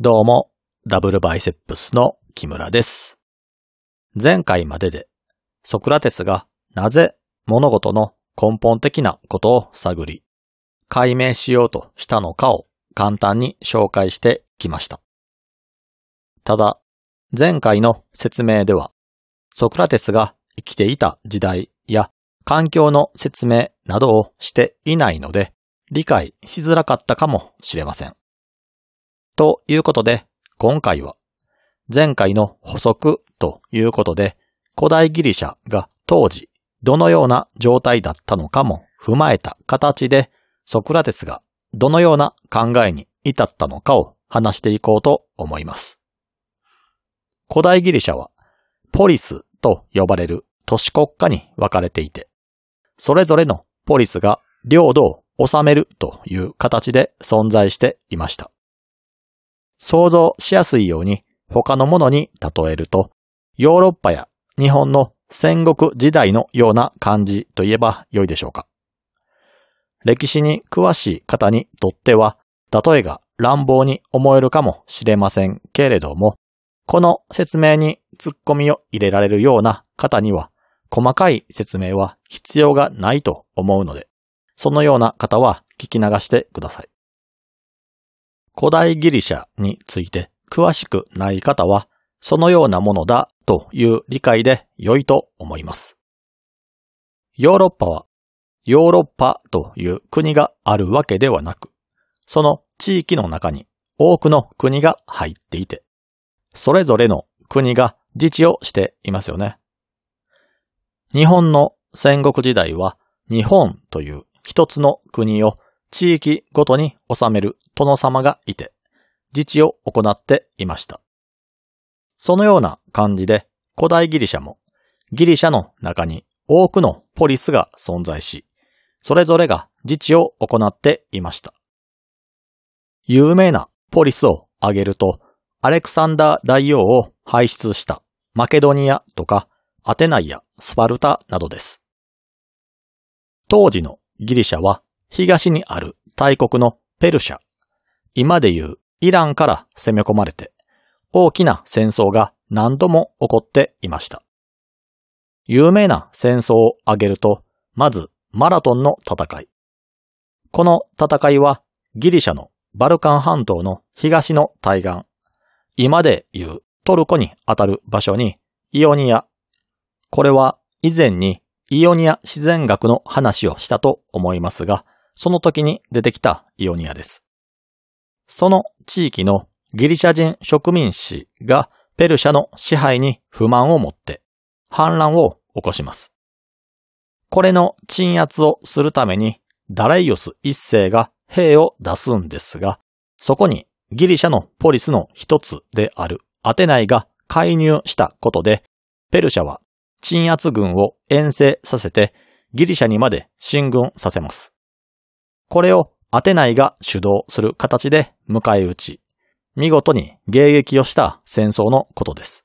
どうも、ダブルバイセップスの木村です。前回までで、ソクラテスがなぜ物事の根本的なことを探り、解明しようとしたのかを簡単に紹介してきました。ただ、前回の説明では、ソクラテスが生きていた時代や環境の説明などをしていないので、理解しづらかったかもしれません。ということで、今回は、前回の補足ということで、古代ギリシャが当時どのような状態だったのかも踏まえた形で、ソクラテスがどのような考えに至ったのかを話していこうと思います。古代ギリシャは、ポリスと呼ばれる都市国家に分かれていて、それぞれのポリスが領土を治めるという形で存在していました。想像しやすいように他のものに例えると、ヨーロッパや日本の戦国時代のような感じといえば良いでしょうか。歴史に詳しい方にとっては、例えが乱暴に思えるかもしれませんけれども、この説明に突っ込みを入れられるような方には、細かい説明は必要がないと思うので、そのような方は聞き流してください。古代ギリシャについて詳しくない方は、そのようなものだという理解で良いと思います。ヨーロッパは、ヨーロッパという国があるわけではなく、その地域の中に多くの国が入っていて、それぞれの国が自治をしていますよね。日本の戦国時代は、日本という一つの国を地域ごとに治める殿様がいて、自治を行っていました。そのような感じで、古代ギリシャも、ギリシャの中に多くのポリスが存在し、それぞれが自治を行っていました。有名なポリスを挙げると、アレクサンダー大王を輩出したマケドニアとかアテナイやスパルタなどです。当時のギリシャは東にある大国のペルシャ、今でいうイランから攻め込まれて、大きな戦争が何度も起こっていました。有名な戦争を挙げると、まずマラトンの戦い。この戦いはギリシャのバルカン半島の東の対岸、今でいうトルコにあたる場所にイオニア。これは以前にイオニア自然学の話をしたと思いますが、その時に出てきたイオニアです。その地域のギリシャ人植民地がペルシャの支配に不満を持って反乱を起こします。これの鎮圧をするためにダレイオス一世が兵を出すんですが、そこにギリシャのポリスの一つであるアテナイが介入したことで、ペルシャは鎮圧軍を遠征させてギリシャにまで進軍させます。これをアテナイが主導する形で迎え撃ち、見事に迎撃をした戦争のことです。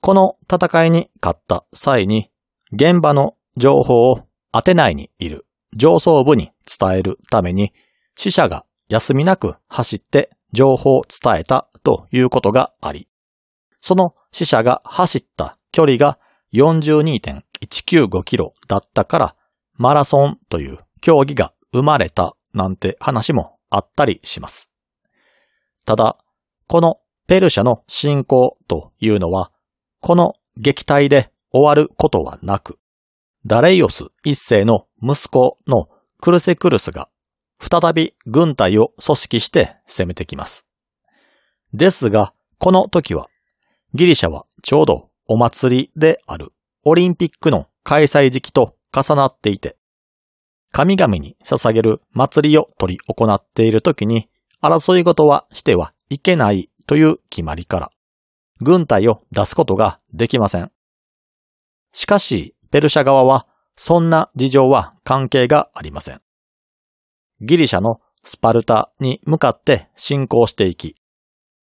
この戦いに勝った際に、現場の情報をアテナイにいる上層部に伝えるために、死者が休みなく走って情報を伝えたということがあり、その死者が走った距離が42.195キロだったから、マラソンという競技が生まれたなんて話もあったりします。ただ、このペルシャの侵攻というのは、この撃退で終わることはなく、ダレイオス一世の息子のクルセクルスが再び軍隊を組織して攻めてきます。ですが、この時は、ギリシャはちょうどお祭りであるオリンピックの開催時期と重なっていて、神々に捧げる祭りを取り行っている時に争い事はしてはいけないという決まりから、軍隊を出すことができません。しかし、ペルシャ側はそんな事情は関係がありません。ギリシャのスパルタに向かって侵攻していき、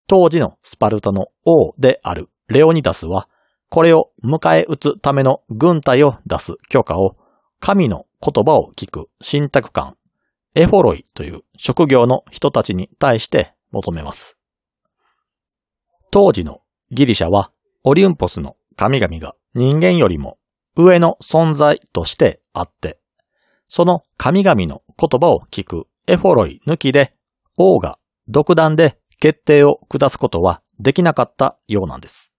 当時のスパルタの王であるレオニダスは、これを迎え撃つための軍隊を出す許可を神の言葉を聞く信託官、エフォロイという職業の人たちに対して求めます。当時のギリシャはオリュンポスの神々が人間よりも上の存在としてあって、その神々の言葉を聞くエフォロイ抜きで王が独断で決定を下すことはできなかったようなんです。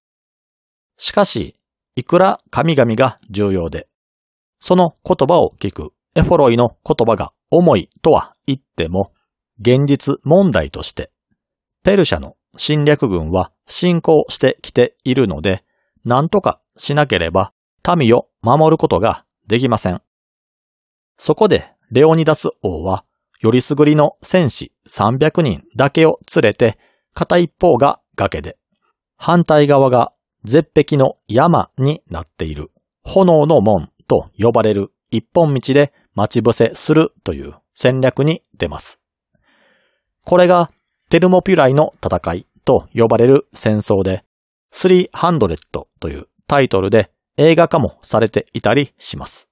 しかし、いくら神々が重要で、その言葉を聞く。エフォロイの言葉が重いとは言っても、現実問題として、ペルシャの侵略軍は侵攻してきているので、何とかしなければ民を守ることができません。そこでレオニダス王は、よりすぐりの戦士300人だけを連れて、片一方が崖で、反対側が絶壁の山になっている。炎の門。と呼ばれる一本道で待ち伏せするという戦略に出ます。これがテルモピュライの戦いと呼ばれる戦争で、300というタイトルで映画化もされていたりします。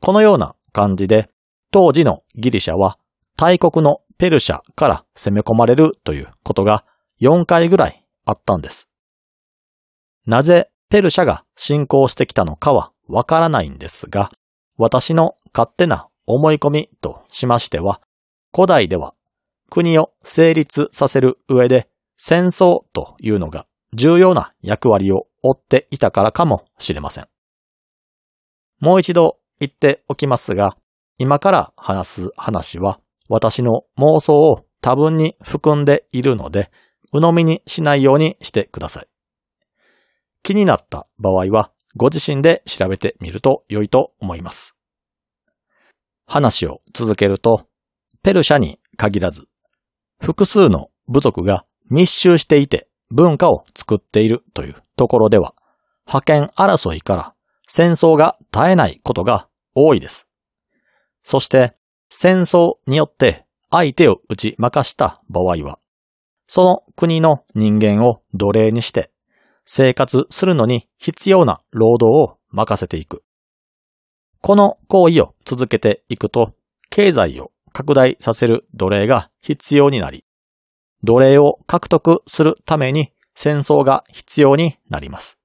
このような感じで、当時のギリシャは大国のペルシャから攻め込まれるということが4回ぐらいあったんです。なぜペルシャが侵攻してきたのかはわからないんですが、私の勝手な思い込みとしましては、古代では国を成立させる上で戦争というのが重要な役割を負っていたからかもしれません。もう一度言っておきますが、今から話す話は私の妄想を多分に含んでいるので、鵜呑みにしないようにしてください。気になった場合は、ご自身で調べてみると良いと思います。話を続けると、ペルシャに限らず、複数の部族が密集していて文化を作っているというところでは、覇権争いから戦争が絶えないことが多いです。そして戦争によって相手を打ち負かした場合は、その国の人間を奴隷にして生活するのに必要な労働を任せていく。この行為を続けていくと、経済を拡大させる奴隷が必要になり、奴隷を獲得するために戦争が必要になります。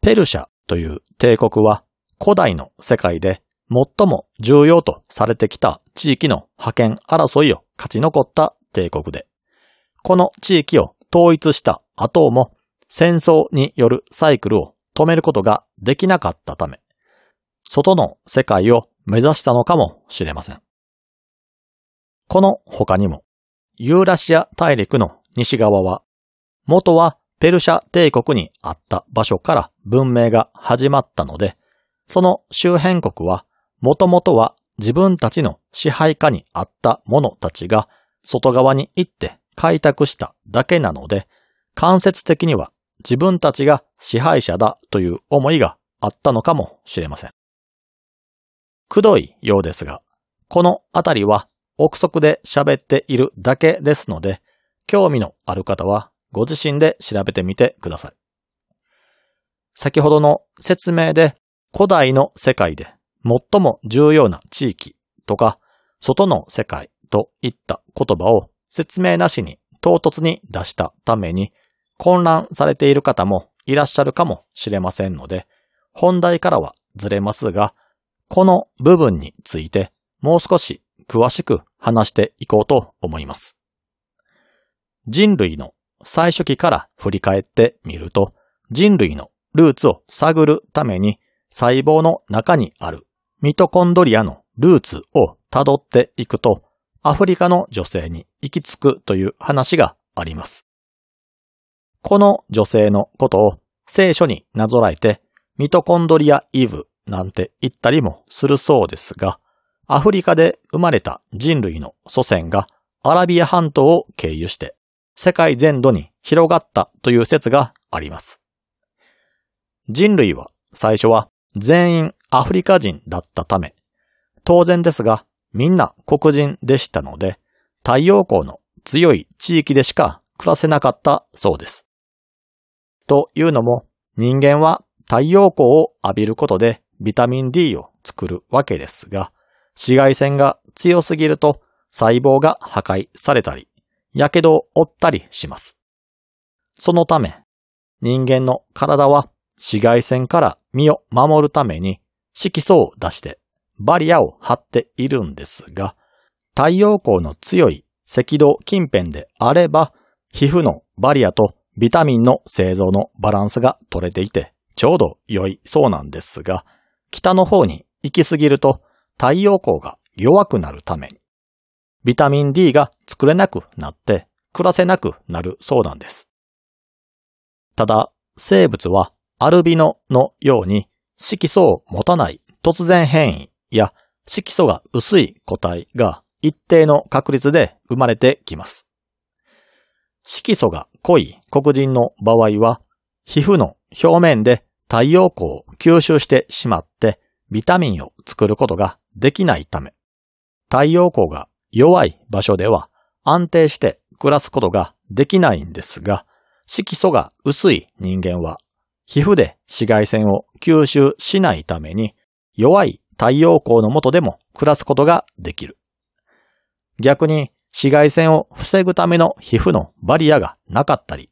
ペルシャという帝国は古代の世界で最も重要とされてきた地域の覇権争いを勝ち残った帝国で、この地域を統一した後も戦争によるサイクルを止めることができなかったため、外の世界を目指したのかもしれません。この他にも、ユーラシア大陸の西側は、元はペルシャ帝国にあった場所から文明が始まったので、その周辺国は、もともとは自分たちの支配下にあった者たちが外側に行って開拓しただけなので、間接的には自分たちが支配者だという思いがあったのかもしれません。くどいようですが、このあたりは憶測で喋っているだけですので、興味のある方はご自身で調べてみてください。先ほどの説明で古代の世界で最も重要な地域とか外の世界といった言葉を説明なしに唐突に出したために混乱されている方もいらっしゃるかもしれませんので、本題からはずれますが、この部分についてもう少し詳しく話していこうと思います。人類の最初期から振り返ってみると、人類のルーツを探るために細胞の中にあるミトコンドリアのルーツを辿っていくと、アフリカの女性に行き着くという話があります。この女性のことを聖書になぞらえてミトコンドリアイブなんて言ったりもするそうですが、アフリカで生まれた人類の祖先がアラビア半島を経由して世界全土に広がったという説があります。人類は最初は全員アフリカ人だったため、当然ですがみんな黒人でしたので、太陽光の強い地域でしか暮らせなかったそうです。というのも、人間は太陽光を浴びることでビタミン D を作るわけですが、紫外線が強すぎると細胞が破壊されたり、火傷を負ったりします。そのため、人間の体は紫外線から身を守るために色素を出してバリアを張っているんですが、太陽光の強い赤道近辺であれば、皮膚のバリアとビタミンの製造のバランスが取れていて、ちょうど良いそうなんですが、北の方に行き過ぎると太陽光が弱くなるために、ビタミン D が作れなくなって暮らせなくなるそうなんです。ただ、生物はアルビノのように色素を持たない突然変異や色素が薄い個体が一定の確率で生まれてきます。色素が濃い黒人の場合は、皮膚の表面で太陽光を吸収してしまってビタミンを作ることができないため、太陽光が弱い場所では安定して暮らすことができないんですが、色素が薄い人間は皮膚で紫外線を吸収しないために弱い太陽光の下でも暮らすことができる。逆に紫外線を防ぐための皮膚のバリアがなかったり、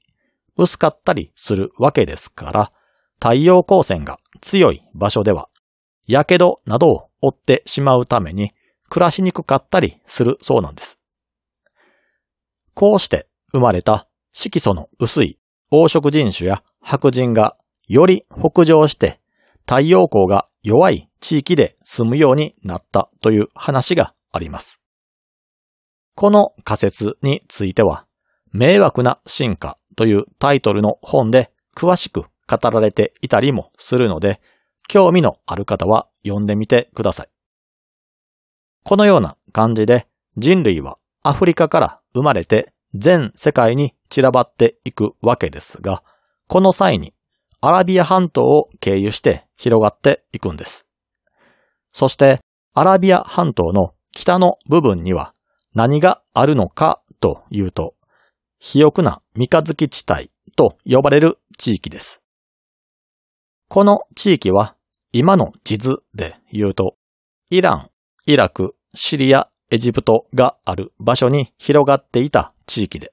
薄かったりするわけですから、太陽光線が強い場所では、火傷などを負ってしまうために暮らしにくかったりするそうなんです。こうして生まれた色素の薄い黄色人種や白人がより北上して太陽光が弱い地域で住むようになったという話があります。この仮説については、迷惑な進化というタイトルの本で詳しく語られていたりもするので、興味のある方は読んでみてください。このような感じで人類はアフリカから生まれて全世界に散らばっていくわけですが、この際にアラビア半島を経由して広がっていくんです。そしてアラビア半島の北の部分には何があるのかというと、肥沃な三日月地帯と呼ばれる地域です。この地域は今の地図で言うと、イラン、イラク、シリア、エジプトがある場所に広がっていた地域で、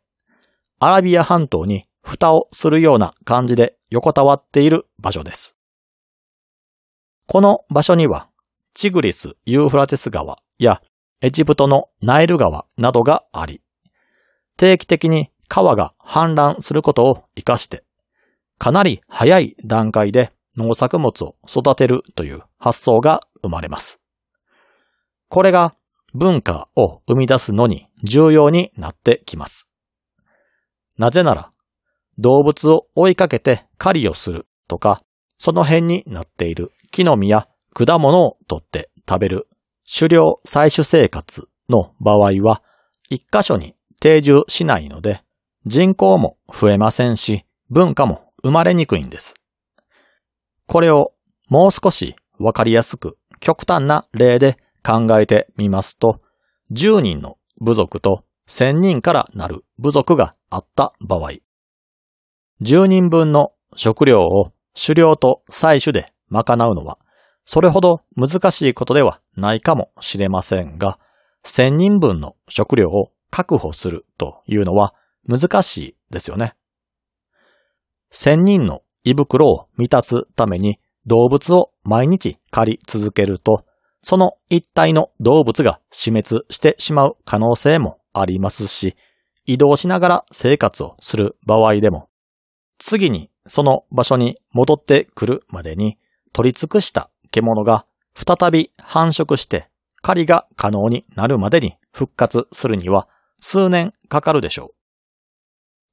アラビア半島に蓋をするような感じで横たわっている場所です。この場所には、チグリス・ユーフラテス川やエジプトのナイル川などがあり、定期的に川が氾濫することを活かして、かなり早い段階で農作物を育てるという発想が生まれます。これが文化を生み出すのに重要になってきます。なぜなら、動物を追いかけて狩りをするとか、その辺になっている木の実や果物を取って食べる狩猟採取生活の場合は、一箇所に定住しないので、人口も増えませんし、文化も生まれにくいんです。これをもう少しわかりやすく極端な例で考えてみますと、10人の部族と1000人からなる部族があった場合、10人分の食料を狩猟と採取で賄うのはそれほど難しいことではないかもしれませんが、1000人分の食料を確保するというのは難しいですよね。1000人の胃袋を満たすために動物を毎日狩り続けると、その一体の動物が死滅してしまう可能性もありますし、移動しながら生活をする場合でも、次にその場所に戻ってくるまでに取り尽くした獣が再び繁殖して狩りが可能になるまでに復活するには数年かかるでしょう。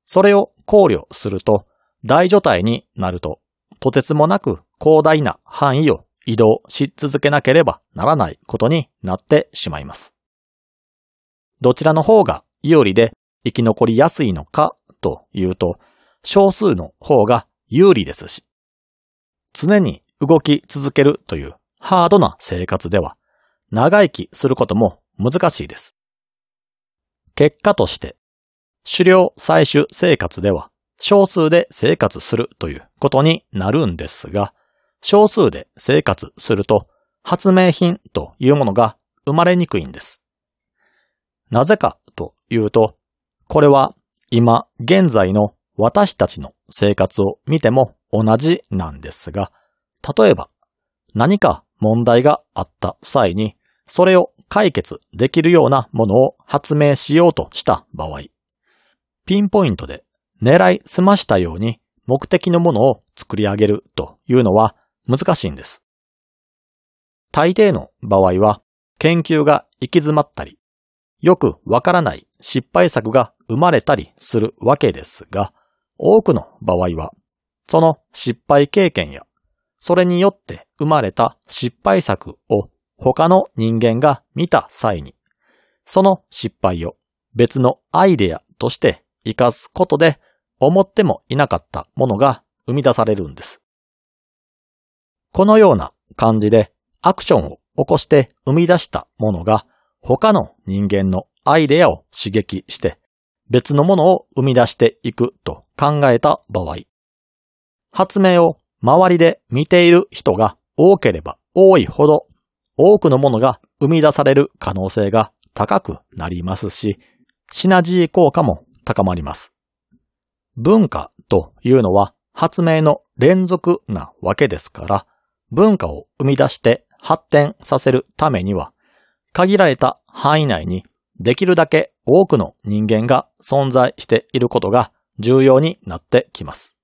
それを考慮すると、大所帯になると、とてつもなく広大な範囲を移動し続けなければならないことになってしまいます。どちらの方が有利で生き残りやすいのかというと、少数の方が有利ですし、常に動き続けるというハードな生活では長生きすることも難しいです。結果として、狩猟採取生活では少数で生活するということになるんですが、少数で生活すると発明品というものが生まれにくいんです。なぜかというと、これは今現在の私たちの生活を見ても同じなんですが、例えば何か問題があった際に、それを解決できるようなものを発明しようとした場合、ピンポイントで狙い澄ましたように目的のものを作り上げるというのは難しいんです。大抵の場合は研究が行き詰まったり、よくわからない失敗作が生まれたりするわけですが、多くの場合は、その失敗経験や、それによって生まれた失敗作を他の人間が見た際に、その失敗を別のアイデアとして活かすことで思ってもいなかったものが生み出されるんです。このような感じでアクションを起こして生み出したものが他の人間のアイデアを刺激して別のものを生み出していくと考えた場合、発明を周りで見ている人が多ければ多いほど多くのものが生み出される可能性が高くなりますし、シナジー効果も高まります。文化というのは発明の連続なわけですから、文化を生み出して発展させるためには、限られた範囲内にできるだけ多くの人間が存在していることが重要になってきます。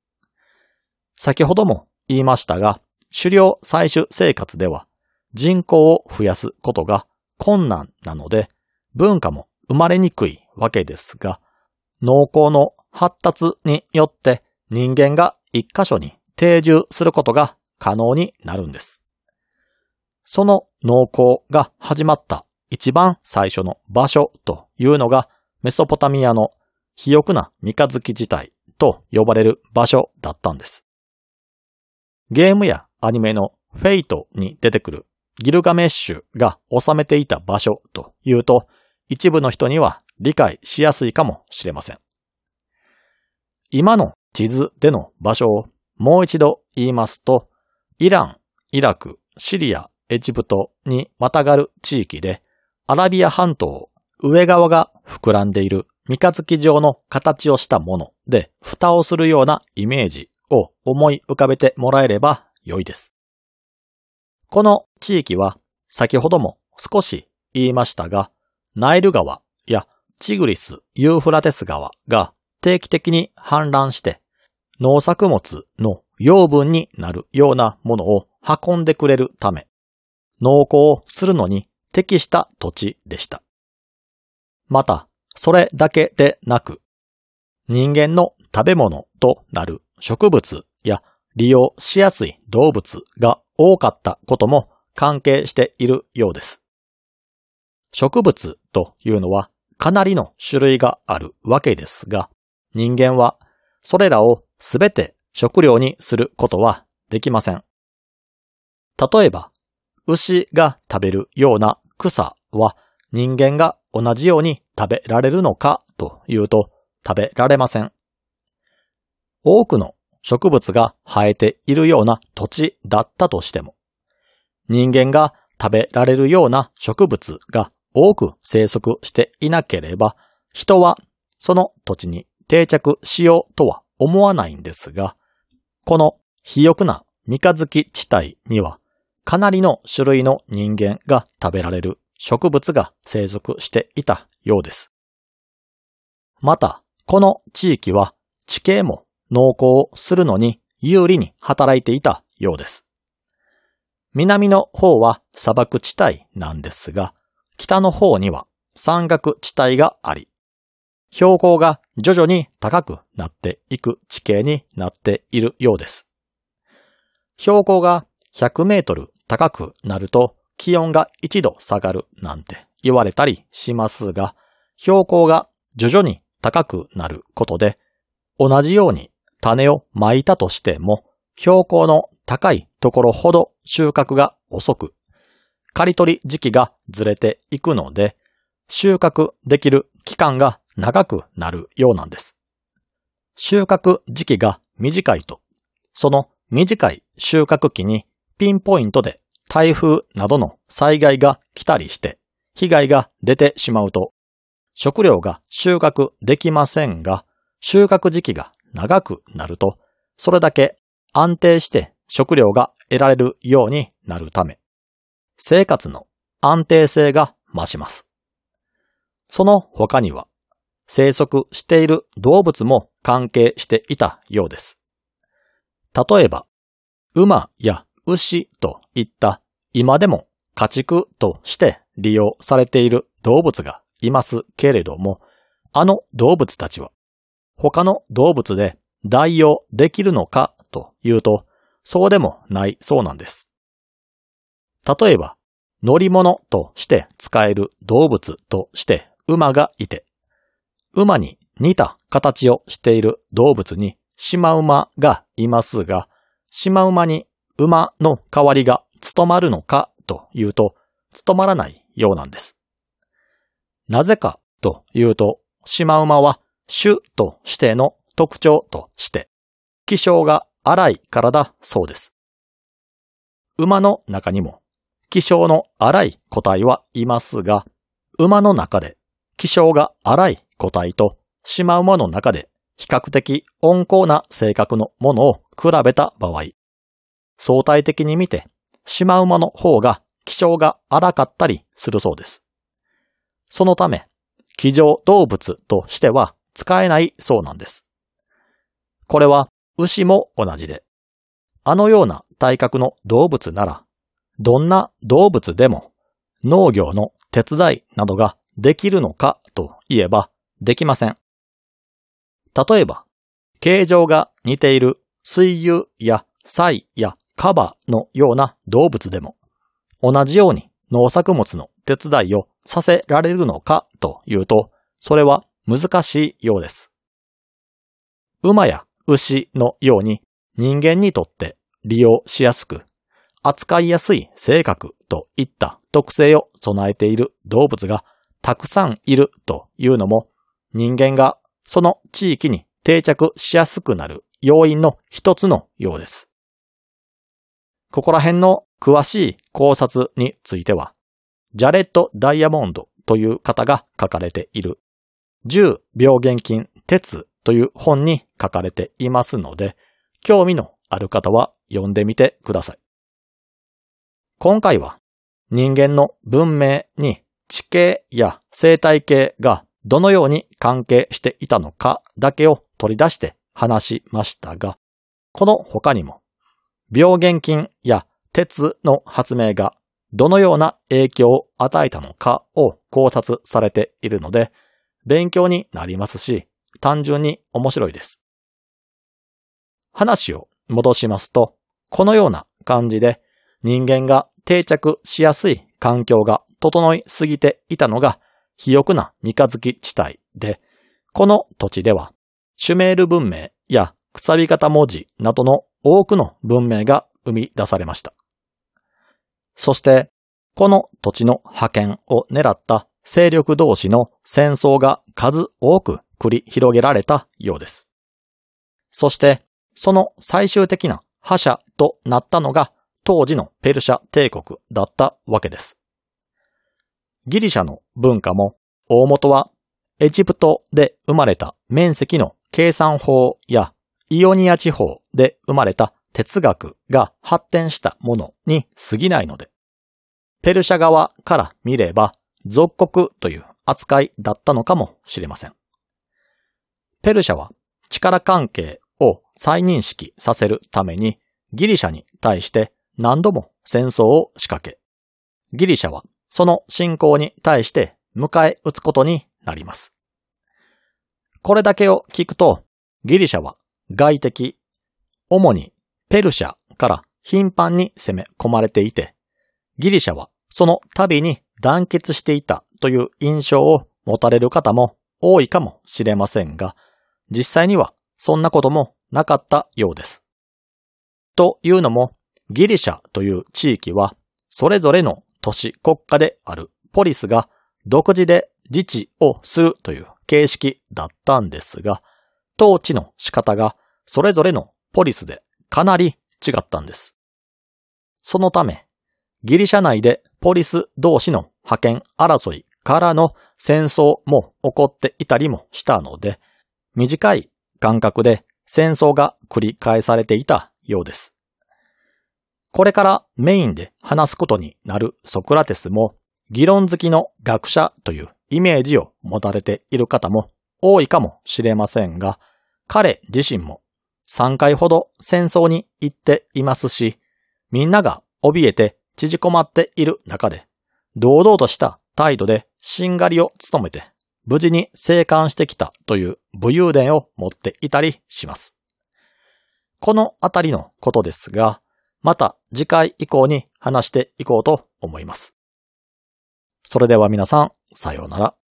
先ほども言いましたが、狩猟採取生活では人口を増やすことが困難なので文化も生まれにくいわけですが、農耕の発達によって人間が一箇所に定住することが可能になるんです。その農耕が始まった一番最初の場所というのがメソポタミアの肥沃な三日月自体と呼ばれる場所だったんです。ゲームやアニメのフェイトに出てくるギルガメッシュが治めていた場所というと一部の人には理解しやすいかもしれません。今の地図での場所をもう一度言いますと、イラン、イラク、シリア、エジプトにまたがる地域で、アラビア半島上側が膨らんでいる三日月状の形をしたもので蓋をするようなイメージを思い浮かべてもらえれば良いです。この地域は先ほども少し言いましたが、ナイル川やチグリス・ユーフラテス川が定期的に氾濫して農作物の養分になるようなものを運んでくれるため、農耕をするのに適した土地でした。また、それだけでなく、人間の食べ物となる植物や利用しやすい動物が多かったことも関係しているようです。植物というのはかなりの種類があるわけですが、人間はそれらをすべて食料にすることはできません。例えば、牛が食べるような草は人間が同じように食べられるのかというと食べられません。多くの植物が生えているような土地だったとしても、人間が食べられるような植物が多く生息していなければ、人はその土地に定着しようとは思わないんですが、この肥沃な三日月地帯にはかなりの種類の人間が食べられる植物が生息していたようです。また、この地域は地形も農耕するのに有利に働いていたようです。南の方は砂漠地帯なんですが、北の方には山岳地帯があり、標高が徐々に高くなっていく地形になっているようです。標高が100メートル高くなると気温が1度下がるなんて言われたりしますが、標高が徐々に高くなることで、同じように種をまいたとしても、標高の高いところほど収穫が遅く、刈り取り時期がずれていくので、収穫できる期間が長くなるようなんです。収穫時期が短いと、その短い収穫期にピンポイントで台風などの災害が来たりして被害が出てしまうと、食料が収穫できませんが、収穫時期が長くなると、それだけ安定して食料が得られるようになるため、生活の安定性が増します。その他には、生息している動物も関係していたようです。例えば、馬や牛といった今でも家畜として利用されている動物がいますけれども、あの動物たちは他の動物で代用できるのかというと、そうでもないそうなんです。例えば、乗り物として使える動物として馬がいて、馬に似た形をしている動物にシマウマがいますが、シマウマに馬の代わりが務まるのかというと、務まらないようなんです。なぜかというと、シマウマは種としての特徴として、気性が荒いからだそうです。馬の中にも気性の荒い個体はいますが、馬の中で気性が荒い個体とシマウマの中で比較的温厚な性格のものを比べた場合、相対的に見てシマウマの方が気性が荒かったりするそうです。そのため、気上動物としては使えないそうなんです。これは牛も同じで、あのような体格の動物なら、どんな動物でも農業の手伝いなどができるのかといえばできません。例えば、形状が似ている水牛やサイやカバのような動物でも、同じように農作物の手伝いをさせられるのかというと、それは難しいようです。馬や牛のように人間にとって利用しやすく、扱いやすい性格といった特性を備えている動物がたくさんいるというのも人間がその地域に定着しやすくなる要因の一つのようです。ここら辺の詳しい考察については、ジャレット・ダイヤモンドという方が書かれている10病原菌鉄という本に書かれていますので、興味のある方は読んでみてください。今回は人間の文明に地形や生態系がどのように関係していたのかだけを取り出して話しましたが、この他にも病原菌や鉄の発明がどのような影響を与えたのかを考察されているので、勉強になりますし、単純に面白いです。話を戻しますと、このような感じで人間が定着しやすい環境が整いすぎていたのが肥沃な三日月地帯で、この土地ではシュメール文明やくさび型文字などの多くの文明が生み出されました。そして、この土地の覇権を狙った勢力同士の戦争が数多く繰り広げられたようです。そして、その最終的な覇者となったのが当時のペルシャ帝国だったわけです。ギリシャの文化も大元はエジプトで生まれた面積の計算法やイオニア地方で生まれた哲学が発展したものに過ぎないので、ペルシャ側から見れば属国という扱いだったのかもしれません。ペルシャは力関係を再認識させるためにギリシャに対して何度も戦争を仕掛け、ギリシャはその侵攻に対して迎え撃つことになります。これだけを聞くと、ギリシャは外敵、主にペルシャから頻繁に攻め込まれていて、ギリシャはその度に団結していたという印象を持たれる方も多いかもしれませんが、実際にはそんなこともなかったようです。というのも、ギリシャという地域は、それぞれの都市国家であるポリスが独自で自治をするという形式だったんですが、統治の仕方がそれぞれのポリスでかなり違ったんです。そのため、ギリシャ内でポリス同士の派遣争いからの戦争も起こっていたりもしたので、短い間隔で戦争が繰り返されていたようです。これからメインで話すことになるソクラテスも議論好きの学者というイメージを持たれている方も多いかもしれませんが、彼自身も3回ほど戦争に行っていますし、みんなが怯えて縮こまっている中で、堂々とした態度でしんがりを務めて、無事に生還してきたという武勇伝を持っていたりします。このあたりのことですが、また次回以降に話していこうと思います。それでは皆さん、さようなら。